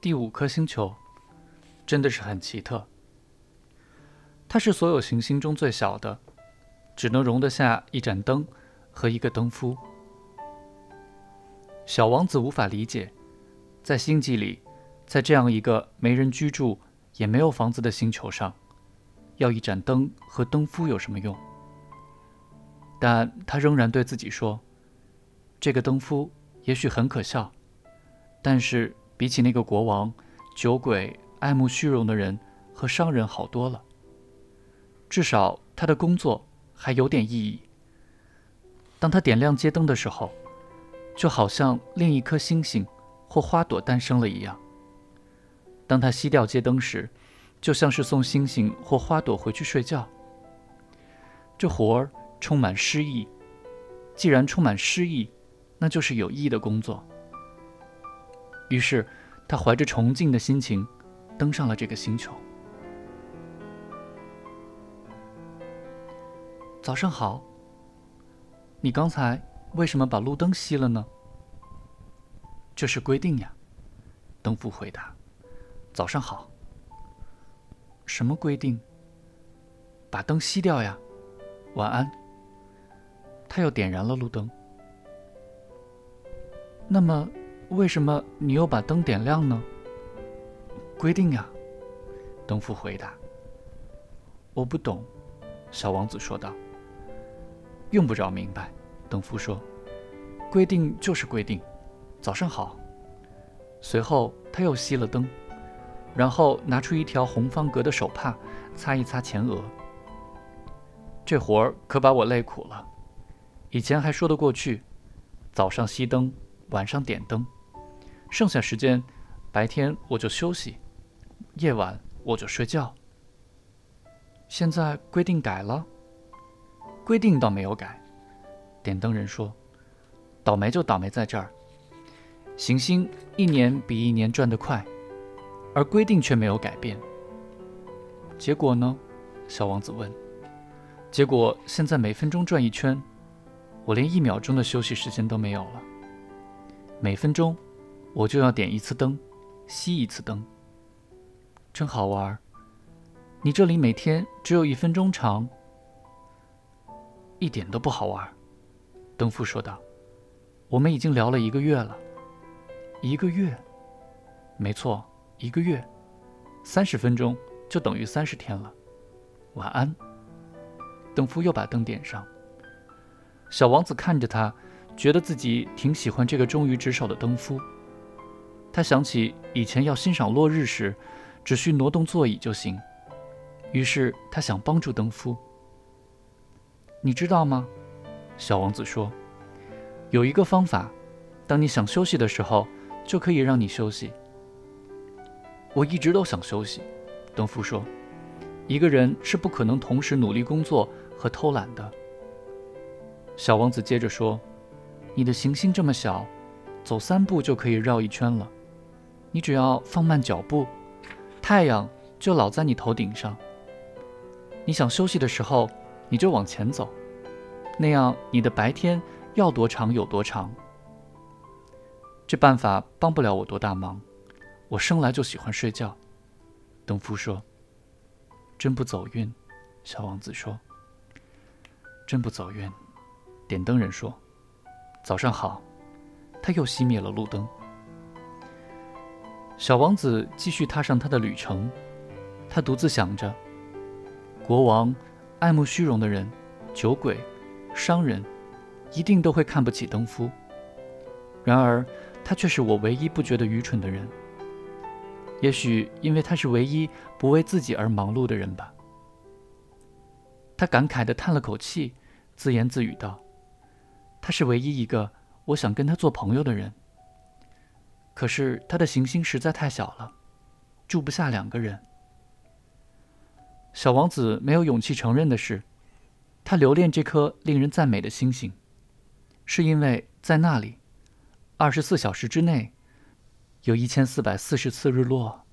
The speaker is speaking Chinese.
第五颗星球，真的是很奇特。它是所有行星中最小的，只能容得下一盏灯和一个灯夫。小王子无法理解，在星际里，在这样一个没人居住也没有房子的星球上，要一盏灯和灯夫有什么用？但他仍然对自己说：“这个灯夫也许很可笑，但是比起那个国王、酒鬼、爱慕虚荣的人和商人好多了。至少他的工作还有点意义。当他点亮街灯的时候，就好像另一颗星星或花朵诞生了一样；当他熄掉街灯时，就像是送星星或花朵回去睡觉。这活儿。”充满诗意。既然充满诗意，那就是有意义的工作。于是，他怀着崇敬的心情，登上了这个星球。早上好。你刚才为什么把路灯熄了呢？这是规定呀。灯夫回答。早上好。什么规定？把灯熄掉呀。晚安。他又点燃了路灯。那么，为什么你又把灯点亮呢？规定呀，灯夫回答。我不懂，小王子说道。用不着明白，灯夫说。规定就是规定。早上好。随后他又熄了灯，然后拿出一条红方格的手帕，擦一擦前额。这活儿可把我累苦了。以前还说得过去，早上熄灯，晚上点灯，剩下时间，白天我就休息，夜晚我就睡觉。现在规定改了，规定倒没有改。点灯人说：“倒霉就倒霉在这儿，行星一年比一年转得快，而规定却没有改变。结果呢？”小王子问。“结果现在每分钟转一圈。”我连一秒钟的休息时间都没有了。每分钟，我就要点一次灯，熄一次灯。真好玩。你这里每天只有一分钟长，一点都不好玩。灯夫说道：“我们已经聊了一个月了。一个月？没错，一个月。三十分钟就等于三十天了。晚安。”灯夫又把灯点上。小王子看着他，觉得自己挺喜欢这个忠于职守的灯夫。他想起以前要欣赏落日时，只需挪动座椅就行。于是他想帮助灯夫。你知道吗？小王子说：“有一个方法，当你想休息的时候，就可以让你休息。”我一直都想休息，灯夫说：“一个人是不可能同时努力工作和偷懒的。”小王子接着说：“你的行星这么小，走三步就可以绕一圈了。你只要放慢脚步，太阳就老在你头顶上。你想休息的时候，你就往前走，那样你的白天要多长有多长。这办法帮不了我多大忙，我生来就喜欢睡觉。”登夫说。“真不走运。”小王子说。“真不走运。”点灯人说：“早上好。”他又熄灭了路灯。小王子继续踏上他的旅程。他独自想着：国王、爱慕虚荣的人、酒鬼、商人，一定都会看不起登夫。然而，他却是我唯一不觉得愚蠢的人。也许因为他是唯一不为自己而忙碌的人吧。他感慨地叹了口气，自言自语道。他是唯一一个我想跟他做朋友的人。可是他的行星实在太小了，住不下两个人。小王子没有勇气承认的是，他留恋这颗令人赞美的星星，是因为在那里，二十四小时之内，有一千四百四十次日落。